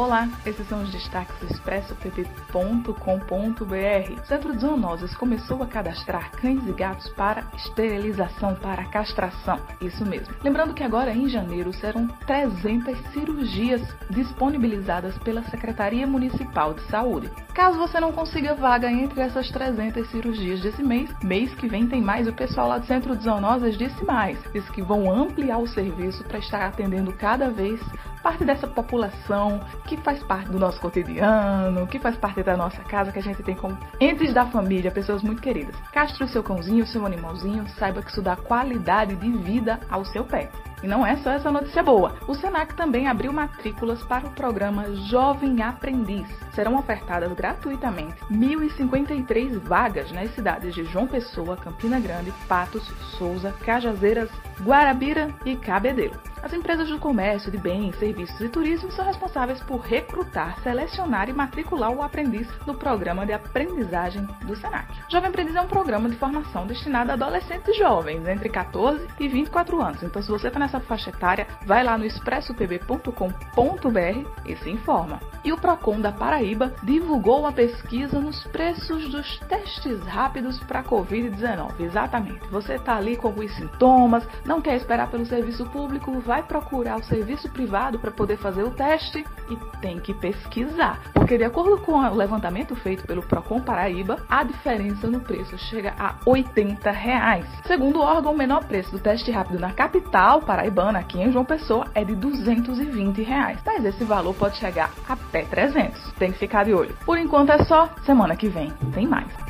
Olá, esses são os destaques do expressopp.com.br. Centro de Zoonoses começou a cadastrar cães e gatos para esterilização, para castração. Isso mesmo. Lembrando que agora em janeiro serão 300 cirurgias disponibilizadas pela Secretaria Municipal de Saúde. Caso você não consiga vaga entre essas 300 cirurgias desse mês, mês que vem tem mais. O pessoal lá do Centro de Zoonoses disse mais. Disse que vão ampliar o serviço para estar atendendo cada vez parte dessa população que faz parte do nosso cotidiano, que faz parte da nossa casa, que a gente tem como entes da família, pessoas muito queridas. Castre o seu cãozinho, o seu animalzinho, saiba que isso dá qualidade de vida ao seu pet. E não é só essa notícia boa. O Senac também abriu matrículas para o programa Jovem Aprendiz. Serão ofertadas gratuitamente 1.053 vagas nas cidades de João Pessoa, Campina Grande, Patos, Souza, Cajazeiras, Guarabira e Cabedelo. As empresas do comércio de bens, serviços e turismo são responsáveis por recrutar, selecionar e matricular o aprendiz no programa de aprendizagem do Senac. Jovem Aprendiz é um programa de formação destinado a adolescentes jovens, entre 14 e 24 anos. Então, se você está nessa faixa etária, vai lá no expressopb.com.br e se informa. E o Procon da Paraíba divulgou uma pesquisa nos preços dos testes rápidos para Covid-19. Exatamente. Você está ali com alguns sintomas, não quer esperar pelo serviço público, vai procurar o serviço privado para poder fazer o teste e tem que pesquisar. Porque, de acordo com o levantamento feito pelo Procon Paraíba, a diferença no preço chega a 80 reais. Segundo o órgão, o menor preço do teste rápido na capital paraibana, aqui em João Pessoa, é de 220 reais. Mas esse valor pode chegar até 300. Tem que ficar de olho. Por enquanto é só. Semana que vem tem mais.